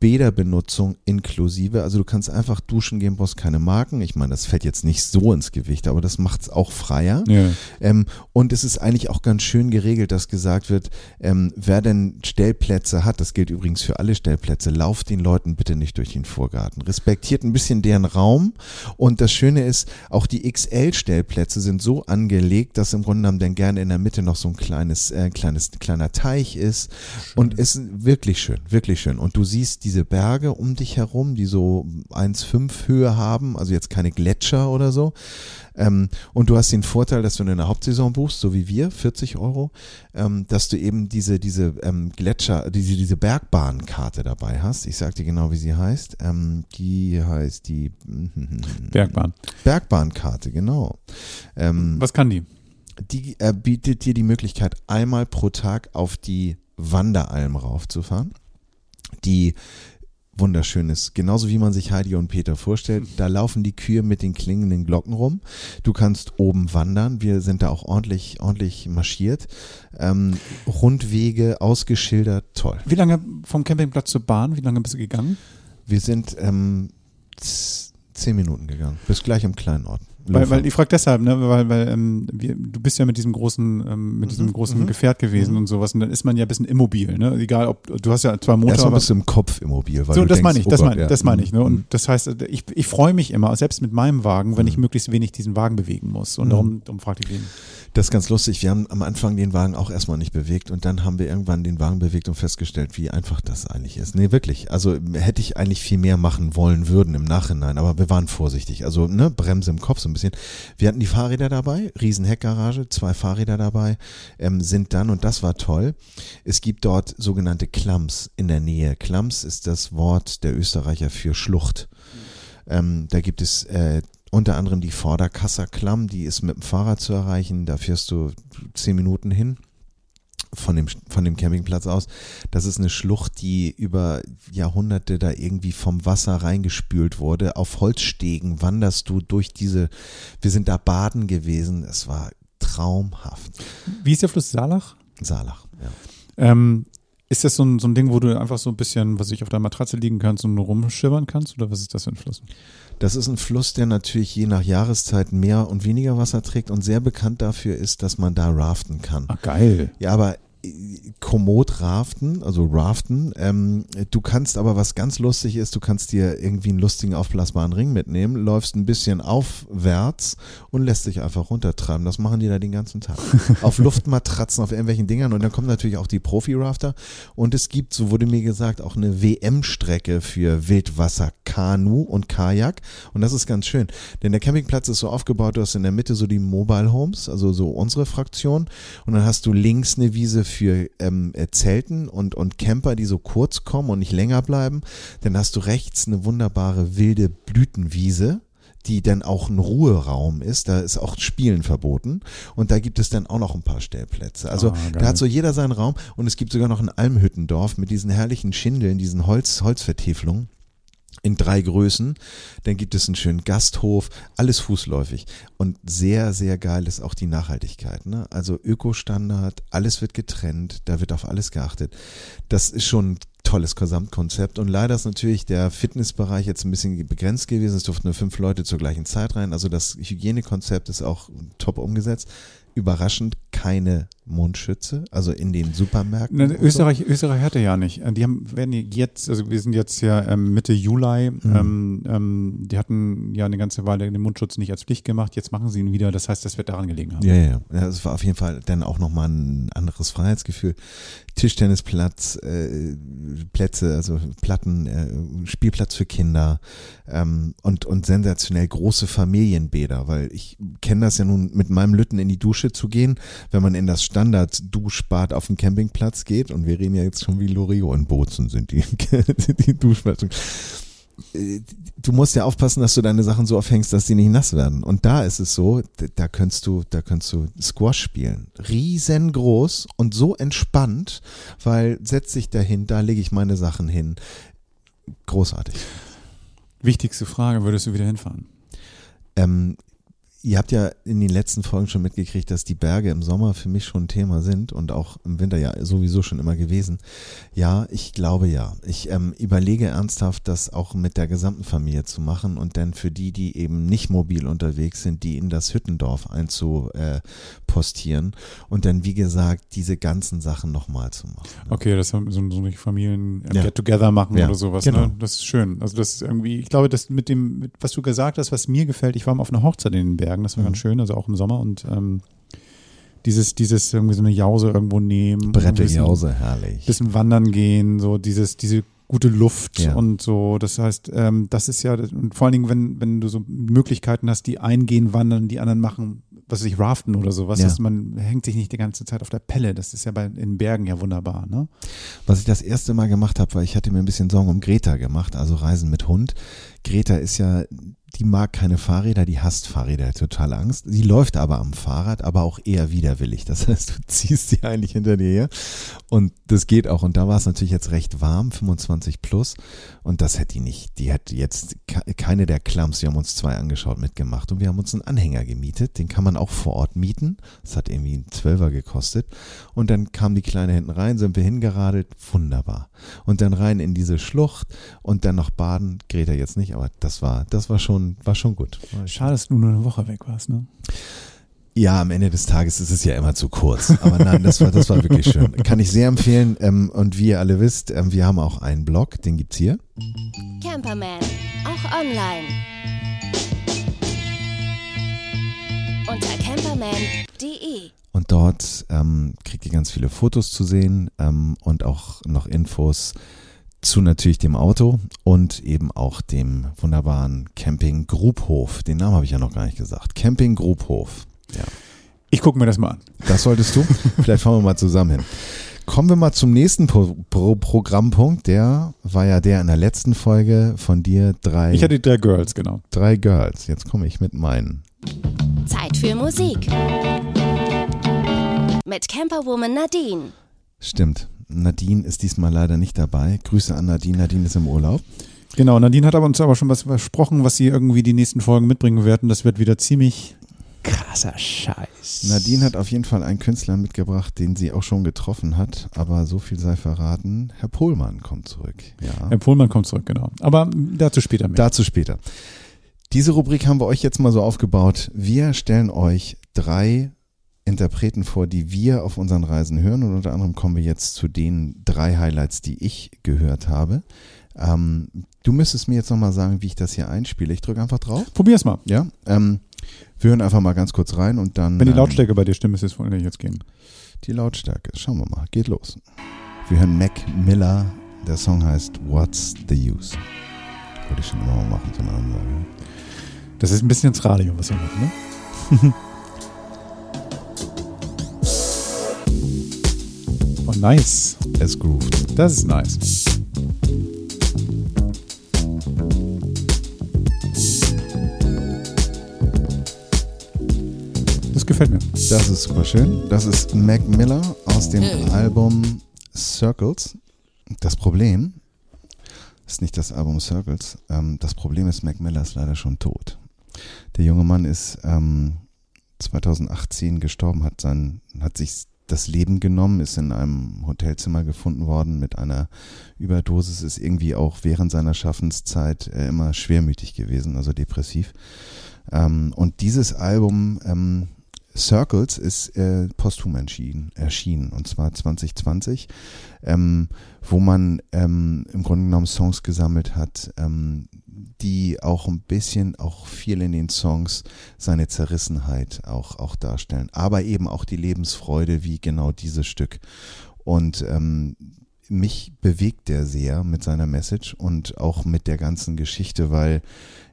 Bäderbenutzung inklusive. Also du kannst einfach duschen gehen, brauchst keine Marken. Ich meine, das fällt jetzt nicht so ins Gewicht, aber das macht es auch freier. Ja. Ähm, und es ist eigentlich auch ganz schön geregelt, dass gesagt wird, ähm, wer denn Stellplätze hat, das gilt übrigens für alle Stellplätze, lauft den Leuten bitte nicht durch den Vorgarten. Respektiert ein bisschen deren Raum. Und das Schöne ist, auch die XL-Stellplätze sind so angelegt, dass im Grunde genommen dann gerne in der Mitte noch so ein kleines, äh, kleines, kleiner Teich ist. Schön. Und es ist wirklich schön, wirklich schön. Und du siehst die diese Berge um dich herum, die so 1,5 Höhe haben, also jetzt keine Gletscher oder so. Ähm, und du hast den Vorteil, dass du in der Hauptsaison buchst, so wie wir, 40 Euro, ähm, dass du eben diese, diese ähm, Gletscher, diese, diese Bergbahnkarte dabei hast. Ich sag dir genau, wie sie heißt. Ähm, die heißt die Bergbahn. Bergbahnkarte, genau. Ähm, Was kann die? Die äh, bietet dir die Möglichkeit, einmal pro Tag auf die Wanderalm raufzufahren die wunderschön ist. Genauso wie man sich Heidi und Peter vorstellt. Da laufen die Kühe mit den klingenden Glocken rum. Du kannst oben wandern. Wir sind da auch ordentlich, ordentlich marschiert. Ähm, Rundwege ausgeschildert, toll. Wie lange vom Campingplatz zur Bahn? Wie lange bist du gegangen? Wir sind ähm, zehn Minuten gegangen. Bis gleich im kleinen Ort. Weil, weil ich frage deshalb, ne, weil, weil ähm, wir, du bist ja mit diesem großen, ähm, mit diesem mhm, großen mhm. Gefährt gewesen mhm. und sowas und dann ist man ja ein bisschen immobil, ne? Egal ob du hast ja zwar Motor. Erstmal bist du im Kopf immobil, weil so, das meine ich, oh das meine ja. das meine ich, ne? Und mhm. das heißt, ich, ich freue mich immer, selbst mit meinem Wagen, wenn ich mhm. möglichst wenig diesen Wagen bewegen muss. Und darum, darum fragte ich ihn. Das ist ganz lustig. Wir haben am Anfang den Wagen auch erstmal nicht bewegt und dann haben wir irgendwann den Wagen bewegt und festgestellt, wie einfach das eigentlich ist. Nee, wirklich. Also hätte ich eigentlich viel mehr machen wollen würden im Nachhinein, aber wir waren vorsichtig. Also, ne, Bremse im Kopf so ein bisschen. Wir hatten die Fahrräder dabei, riesen Heckgarage, zwei Fahrräder dabei, ähm, sind dann, und das war toll, es gibt dort sogenannte Klams in der Nähe. Klams ist das Wort der Österreicher für Schlucht. Ähm, da gibt es äh, unter anderem die Vorderkasser Klamm, die ist mit dem Fahrrad zu erreichen. Da fährst du zehn Minuten hin von dem, von dem Campingplatz aus. Das ist eine Schlucht, die über Jahrhunderte da irgendwie vom Wasser reingespült wurde. Auf Holzstegen wanderst du durch diese, wir sind da baden gewesen. Es war traumhaft. Wie ist der Fluss Salach? Salach, ja. Ähm, ist das so ein, so ein Ding, wo du einfach so ein bisschen, was ich auf der Matratze liegen kannst und rumschimmern kannst? Oder was ist das für ein Fluss? Das ist ein Fluss, der natürlich je nach Jahreszeit mehr und weniger Wasser trägt und sehr bekannt dafür ist, dass man da raften kann. Ach, geil. Ja, aber Komoot raften, also raften. Ähm, du kannst aber, was ganz lustig ist, du kannst dir irgendwie einen lustigen aufblasbaren Ring mitnehmen, läufst ein bisschen aufwärts und lässt dich einfach runtertreiben. Das machen die da den ganzen Tag. auf Luftmatratzen, auf irgendwelchen Dingern und dann kommen natürlich auch die Profi-Rafter und es gibt, so wurde mir gesagt, auch eine WM-Strecke für Wildwasser, Kanu und Kajak und das ist ganz schön, denn der Campingplatz ist so aufgebaut, du hast in der Mitte so die Mobile Homes, also so unsere Fraktion und dann hast du links eine Wiese für ähm, äh, Zelten und, und Camper, die so kurz kommen und nicht länger bleiben. Dann hast du rechts eine wunderbare wilde Blütenwiese die dann auch ein Ruheraum ist. Da ist auch Spielen verboten. Und da gibt es dann auch noch ein paar Stellplätze. Also oh, da hat so jeder seinen Raum. Und es gibt sogar noch ein Almhüttendorf mit diesen herrlichen Schindeln, diesen Holz, Holzvertäfelungen in drei Größen. Dann gibt es einen schönen Gasthof, alles fußläufig. Und sehr, sehr geil ist auch die Nachhaltigkeit. Ne? Also Ökostandard, alles wird getrennt, da wird auf alles geachtet. Das ist schon ein tolles Gesamtkonzept. Und leider ist natürlich der Fitnessbereich jetzt ein bisschen begrenzt gewesen. Es durften nur fünf Leute zur gleichen Zeit rein. Also das Hygienekonzept ist auch top umgesetzt. Überraschend keine Mundschütze, also in den Supermärkten? Na, Österreich, Österreich hatte ja nicht. Die haben, werden jetzt, also wir sind jetzt ja ähm, Mitte Juli, Mhm. ähm, ähm, die hatten ja eine ganze Weile den Mundschutz nicht als Pflicht gemacht, jetzt machen sie ihn wieder, das heißt, das wird daran gelegen haben. Ja, ja, ja. Es war auf jeden Fall dann auch nochmal ein anderes Freiheitsgefühl. Tischtennisplatz, äh, Plätze, also Platten, äh, Spielplatz für Kinder ähm, und, und sensationell große Familienbäder, weil ich kenne das ja nun mit meinem Lütten in die Dusche zu gehen, wenn man in das Standard-Duschbad auf dem Campingplatz geht und wir reden ja jetzt schon wie Lorio in Bozen sind die, die Duschbäder äh, du musst ja aufpassen, dass du deine Sachen so aufhängst, dass die nicht nass werden. Und da ist es so, da könntest du, da könntest du Squash spielen. Riesengroß und so entspannt, weil setz dich dahin, da lege ich meine Sachen hin. Großartig. Wichtigste Frage, würdest du wieder hinfahren? Ähm, ihr habt ja in den letzten Folgen schon mitgekriegt, dass die Berge im Sommer für mich schon ein Thema sind und auch im Winter ja sowieso schon immer gewesen. Ja, ich glaube ja. Ich ähm, überlege ernsthaft, das auch mit der gesamten Familie zu machen und dann für die, die eben nicht mobil unterwegs sind, die in das Hüttendorf einzupostieren und dann, wie gesagt, diese ganzen Sachen nochmal zu machen. Okay, das haben so, so eine Familien ähm, Ja. Get-Together machen Ja, oder sowas. genau. Ne? Das ist schön. Also das ist irgendwie, ich glaube, das mit dem, mit, was du gesagt hast, was mir gefällt, ich war mal auf einer Hochzeit in den Bergen, das war Mhm. ganz schön, also auch im Sommer und ähm, dieses, dieses irgendwie so eine Jause irgendwo nehmen, Brette bisschen, Jause, herrlich. bisschen wandern gehen, so dieses, diese gute Luft Ja. und so. Das heißt, ähm, das ist ja, und vor allen Dingen, wenn, wenn du so Möglichkeiten hast, die einen gehen wandern, die anderen machen, was weiß ich, raften oder sowas, Ja. dass man hängt sich nicht die ganze Zeit auf der Pelle. Das ist ja bei in Bergen ja wunderbar, ne? Was ich das erste Mal gemacht habe, weil ich hatte mir ein bisschen Sorgen um Greta gemacht, also Reisen mit Hund. Greta ist ja, die mag keine Fahrräder, die hasst Fahrräder, total Angst. Sie läuft aber am Fahrrad, aber auch eher widerwillig. Das heißt, du ziehst sie eigentlich hinter dir her und das geht auch. Und da war es natürlich jetzt recht warm, 25 plus und das hätte die nicht. Die hat jetzt ke- keine der Clumps, wir haben uns zwei angeschaut, mitgemacht und wir haben uns einen Anhänger gemietet. Den kann man auch vor Ort mieten. Das hat irgendwie einen Zwölfer gekostet. Und dann kam die Kleine hinten rein, sind wir hingeradelt, wunderbar. Und dann rein in diese Schlucht und dann noch baden. Greta jetzt nicht, aber das war, das war schon, war schon gut. Schade, dass du nur eine Woche weg warst, ne? Ja, am Ende des Tages ist es ja immer zu kurz. Aber nein, das war, das war wirklich schön. Kann ich sehr empfehlen. Ähm, und wie ihr alle wisst, ähm, wir haben auch einen Blog, den gibt's hier. Camperman, auch online. Unter camperman.de. Und dort ähm, kriegt ihr ganz viele Fotos zu sehen ähm, und auch noch Infos zu natürlich dem Auto und eben auch dem wunderbaren Camping Grubhof. Den Namen habe ich ja noch gar nicht gesagt. Camping Grubhof. Ja. Ich gucke mir das mal an. Das solltest du. Vielleicht fahren wir mal zusammen hin. Kommen wir mal zum nächsten Pro Pro Programmpunkt. Der war ja der in der letzten Folge von dir drei, Ich hatte die drei Girls, genau. drei Girls. Jetzt komme ich mit meinen. Zeit für Musik. Mit Camperwoman Nadine. Stimmt. Nadine ist diesmal leider nicht dabei. Grüße an Nadine. Nadine ist im Urlaub. Genau, Nadine hat aber uns aber schon was versprochen, was sie irgendwie die nächsten Folgen mitbringen werden. Das wird wieder ziemlich krasser Scheiß. Nadine hat auf jeden Fall einen Künstler mitgebracht, den sie auch schon getroffen hat. Aber so viel sei verraten. Herr Pohlmann kommt zurück. Ja. Herr Pohlmann kommt zurück, genau. Aber dazu später mehr. Dazu später. Diese Rubrik haben wir euch jetzt mal so aufgebaut. Wir stellen euch drei Interpreten vor, die wir auf unseren Reisen hören. Und unter anderem kommen wir jetzt zu den drei Highlights, die ich gehört habe. Ähm, du müsstest mir jetzt nochmal sagen, wie ich das hier einspiele. Ich drücke einfach drauf. Probier's mal. Ja. Ähm, wir hören einfach mal ganz kurz rein und dann. Wenn die ähm, Lautstärke bei dir stimmt, ist es wohl nicht jetzt gehen. die Lautstärke. Schauen wir mal. Geht los. Wir hören Mac Miller. Der Song heißt What's the Use? Wollte ich schon immer mal machen, so eine Ansage. Das ist ein bisschen ins Radio, was wir machen, ne? nice. Es grooved. Das ist nice. Das gefällt mir. Das ist super schön. Das ist Mac Miller aus dem Album Circles. Das Problem ist nicht das Album Circles. Ähm, das Problem ist, Mac Miller ist leider schon tot. Der junge Mann ist ähm, 2018 gestorben, hat sein, hat sich das Leben genommen, ist in einem Hotelzimmer gefunden worden mit einer Überdosis, ist irgendwie auch während seiner Schaffenszeit äh, immer schwermütig gewesen, also depressiv. Ähm, und dieses Album ähm, Circles ist äh, posthum erschienen, erschienen, und zwar 2020, ähm, wo man ähm, im Grunde genommen Songs gesammelt hat, ähm, die auch ein bisschen, auch viel in den Songs seine Zerrissenheit auch, auch darstellen, aber eben auch die Lebensfreude wie genau dieses Stück. Und ähm, mich bewegt der sehr mit seiner Message und auch mit der ganzen Geschichte, weil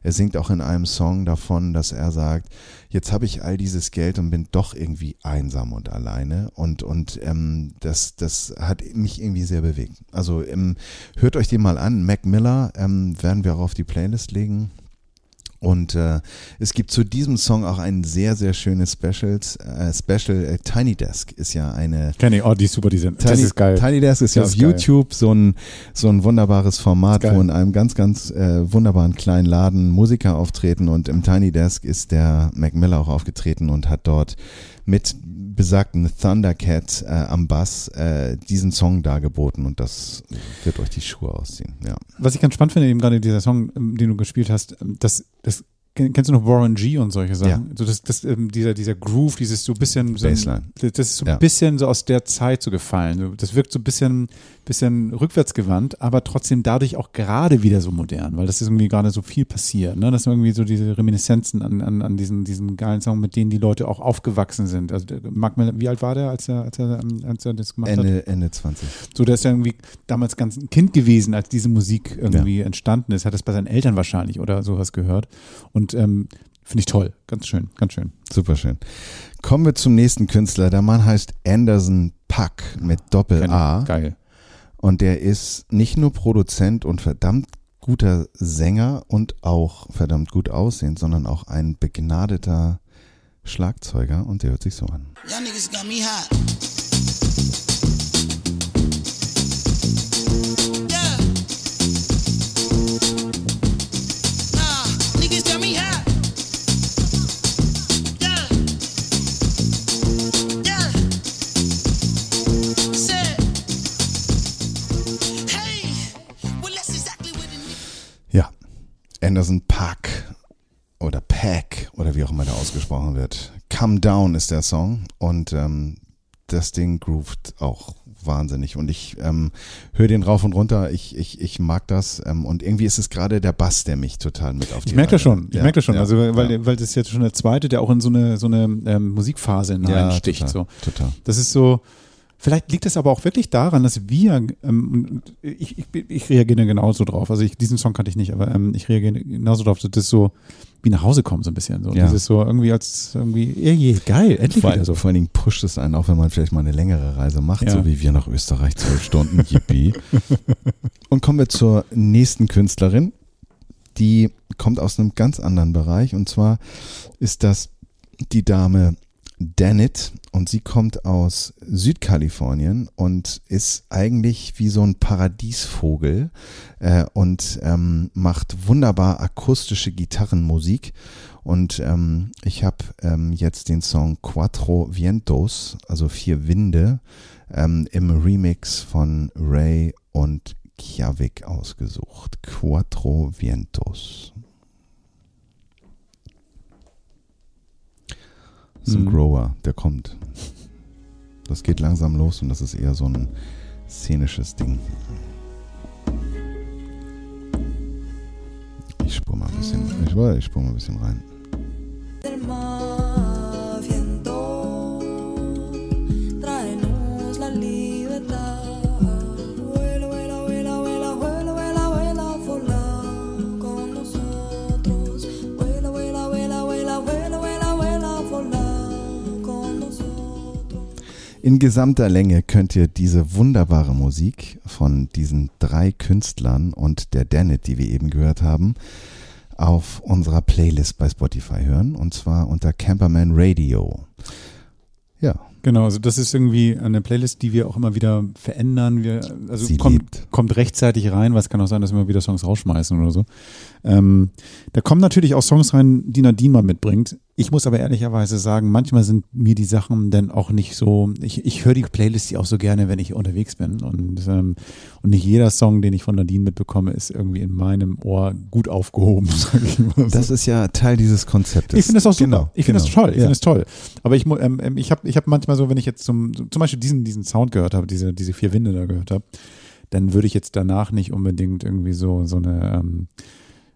er singt auch in einem Song davon, dass er sagt, jetzt habe ich all dieses Geld und bin doch irgendwie einsam und alleine und und ähm, das das hat mich irgendwie sehr bewegt. Also ähm, hört euch den mal an, Mac Miller ähm, werden wir auch auf die Playlist legen. Und äh, es gibt zu diesem Song auch ein sehr, sehr schönes Specials, äh, Special. Äh, Tiny Desk ist ja eine. Kenny, oh, die ist super, die sind. Tiny, das ist geil. Tiny Desk ist ja Das auf ist geil. YouTube so ein, so ein wunderbares Format, wo in einem ganz, ganz äh, wunderbaren kleinen Laden Musiker auftreten. Und im Tiny Desk ist der Mac Miller auch aufgetreten und hat dort mit besagten Thundercat äh, am Bass äh, diesen Song dargeboten. Und das wird euch die Schuhe ausziehen. Ja. Was ich ganz spannend finde, eben gerade dieser Song, ähm, den du gespielt hast, ähm, das, das kennst du noch Warren G und solche Sachen? Ja. So das, das, ähm, dieser, dieser Groove, dieses so ein bisschen so ein, Bassline. das ist so ein Ja. bisschen so aus der Zeit so gefallen. Das wirkt so ein bisschen, bisschen rückwärtsgewandt, aber trotzdem dadurch auch gerade wieder so modern, weil das ist irgendwie gerade so viel passiert. Ne? Das sind irgendwie so diese Reminiszenzen an, an, an diesen, diesen geilen Song, mit denen die Leute auch aufgewachsen sind. Also Mark Miller, wie alt war der, als er, als er, ähm, als er das gemacht hat? Ende, Ende 20. So, der ist ja irgendwie damals ganz ein Kind gewesen, als diese Musik irgendwie entstanden ist. Hat das bei seinen Eltern wahrscheinlich oder sowas gehört. Und ähm, finde ich toll. Ganz schön, ganz schön. Super schön. Kommen wir zum nächsten Künstler. Der Mann heißt Anderson Puck mit Doppel-A. Geil. Und der ist nicht nur Produzent und verdammt guter Sänger und auch verdammt gut aussehend, sondern auch ein begnadeter Schlagzeuger und der hört sich so an. Y'all niggas got me hot. Anderson Pack oder Pack oder wie auch immer der ausgesprochen wird. Come Down ist der Song und ähm, das Ding groovt auch wahnsinnig und ich ähm, höre den rauf und runter. Ich, ich, ich mag das ähm, und irgendwie ist es gerade der Bass, der mich total mit auf die Ich merke das schon. Ich Ja, merke das schon. ja, also, weil, ja. weil das ist jetzt schon der zweite, der auch in so eine, so eine ähm, Musikphase hineinsticht. total, so. total. Das ist so. Vielleicht liegt es aber auch wirklich daran, dass wir, ähm, ich, ich, ich reagiere genauso drauf. Also ich, diesen Song kannte ich nicht, aber ähm, ich reagiere genauso drauf, dass das so wie nach Hause kommen so ein bisschen. So. Ja. Das ist so irgendwie als irgendwie, eh, geil, endlich Vor, wieder so. vor allen Dingen pusht es einen, auch wenn man vielleicht mal eine längere Reise macht, Ja. so wie wir nach Österreich, zwölf Stunden, yippie. Und kommen wir zur nächsten Künstlerin, die kommt aus einem ganz anderen Bereich und zwar ist das die Dame Danit und sie kommt aus Südkalifornien und ist eigentlich wie so ein Paradiesvogel äh, und ähm, macht wunderbar akustische Gitarrenmusik. Und ähm, ich habe ähm, jetzt den Song Cuatro Vientos, also vier Winde, ähm, im Remix von Ray und Kjavik ausgesucht. Cuatro Vientos. Das ist ein Mhm. Grower, der kommt. Das geht langsam los und das ist eher so ein szenisches Ding. Ich spur mal ein bisschen, ich, ich spur mal ein bisschen rein. In gesamter Länge könnt ihr diese wunderbare Musik von diesen drei Künstlern und der Dannit, die wir eben gehört haben, auf unserer Playlist bei Spotify hören und zwar unter Camperman Radio. Ja, Genau, also das ist irgendwie eine Playlist, die wir auch immer wieder verändern. Wir, also Sie kommt, lebt. kommt rechtzeitig rein, weil es kann auch sein, dass wir immer wieder Songs rausschmeißen oder so. Ähm, da kommen natürlich auch Songs rein, die Nadine mal mitbringt. Ich muss aber ehrlicherweise sagen, manchmal sind mir die Sachen dann auch nicht so, ich, ich höre die Playlist ja auch so gerne, wenn ich unterwegs bin und, ähm, und nicht jeder Song, den ich von Nadine mitbekomme, ist irgendwie in meinem Ohr gut aufgehoben, sag ich mal. Das ist ja Teil dieses Konzeptes. Ich finde das auch super. Genau, ich finde genau. das toll. Ich Ja. finde das toll. Aber ich, ähm, ähm, ich habe ich hab manchmal so, wenn ich jetzt zum, zum Beispiel diesen, diesen Sound gehört habe, diese, diese vier Winde da gehört habe, dann würde ich jetzt danach nicht unbedingt irgendwie so, so eine ähm,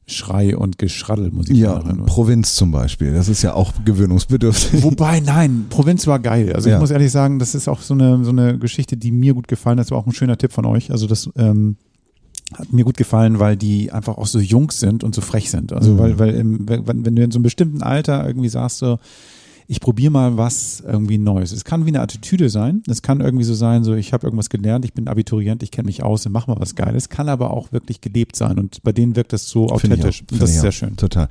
Schrei- und Geschraddelmusik Ja. Provinz zum Beispiel. Das ist ja auch gewöhnungsbedürftig. Wobei, nein, Provinz war geil. Also Ja. ich muss ehrlich sagen, das ist auch so eine, so eine Geschichte, die mir gut gefallen hat. Das war auch ein schöner Tipp von euch. Also das ähm, hat mir gut gefallen, weil die einfach auch so jung sind und so frech sind. Also Mhm. weil, weil im, wenn, wenn du in so einem bestimmten Alter irgendwie sagst so, ich probiere mal was irgendwie Neues. Es kann wie eine Attitüde sein. Es kann irgendwie so sein, so ich habe irgendwas gelernt, ich bin Abiturient, ich kenne mich aus und mach mal was Geiles. Kann aber auch wirklich gelebt sein und bei denen wirkt das so authentisch. auch, das ist sehr schön. Total.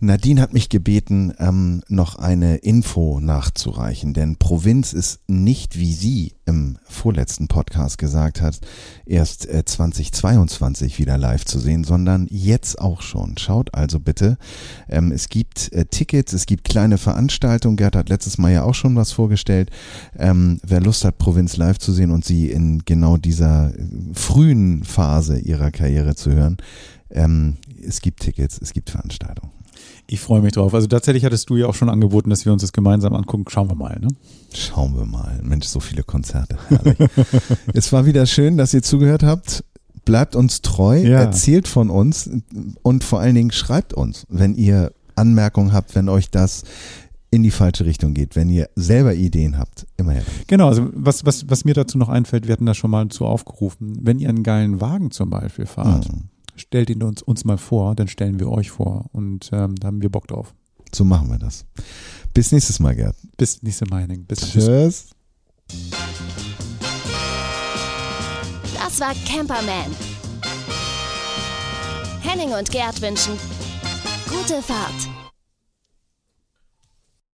Nadine hat mich gebeten, ähm, noch eine Info nachzureichen, denn Provinz ist nicht, wie sie im vorletzten Podcast gesagt hat, erst äh, 2022 wieder live zu sehen, sondern jetzt auch schon. Schaut also bitte. Ähm, es gibt äh, Tickets, es gibt kleine Veranstaltungen. Gerd hat letztes Mal ja auch schon was vorgestellt. Ähm, wer Lust hat, Provinz live zu sehen und sie in genau dieser äh, frühen Phase ihrer Karriere zu hören, ähm, es gibt Tickets, es gibt Veranstaltungen. Ich freue mich drauf. Also tatsächlich hattest du ja auch schon angeboten, dass wir uns das gemeinsam angucken. Schauen wir mal. Ne? Schauen wir mal. Mensch, so viele Konzerte. Es war wieder schön, dass ihr zugehört habt. Bleibt uns treu, Ja. erzählt von uns und vor allen Dingen schreibt uns, wenn ihr Anmerkungen habt, wenn euch das in die falsche Richtung geht, wenn ihr selber Ideen habt, immer her. damit. Genau, also was, was, was mir dazu noch einfällt, wir hatten da schon mal zu aufgerufen, wenn ihr einen geilen Wagen zum Beispiel fahrt, Mhm. stellt ihn uns, uns mal vor, dann stellen wir euch vor und ähm, da haben wir Bock drauf. So machen wir das. Bis nächstes Mal, Gerd. Bis nächste Meinung. Bis tschüss. Tschüss. Das war Camperman. Henning und Gerd wünschen gute Fahrt.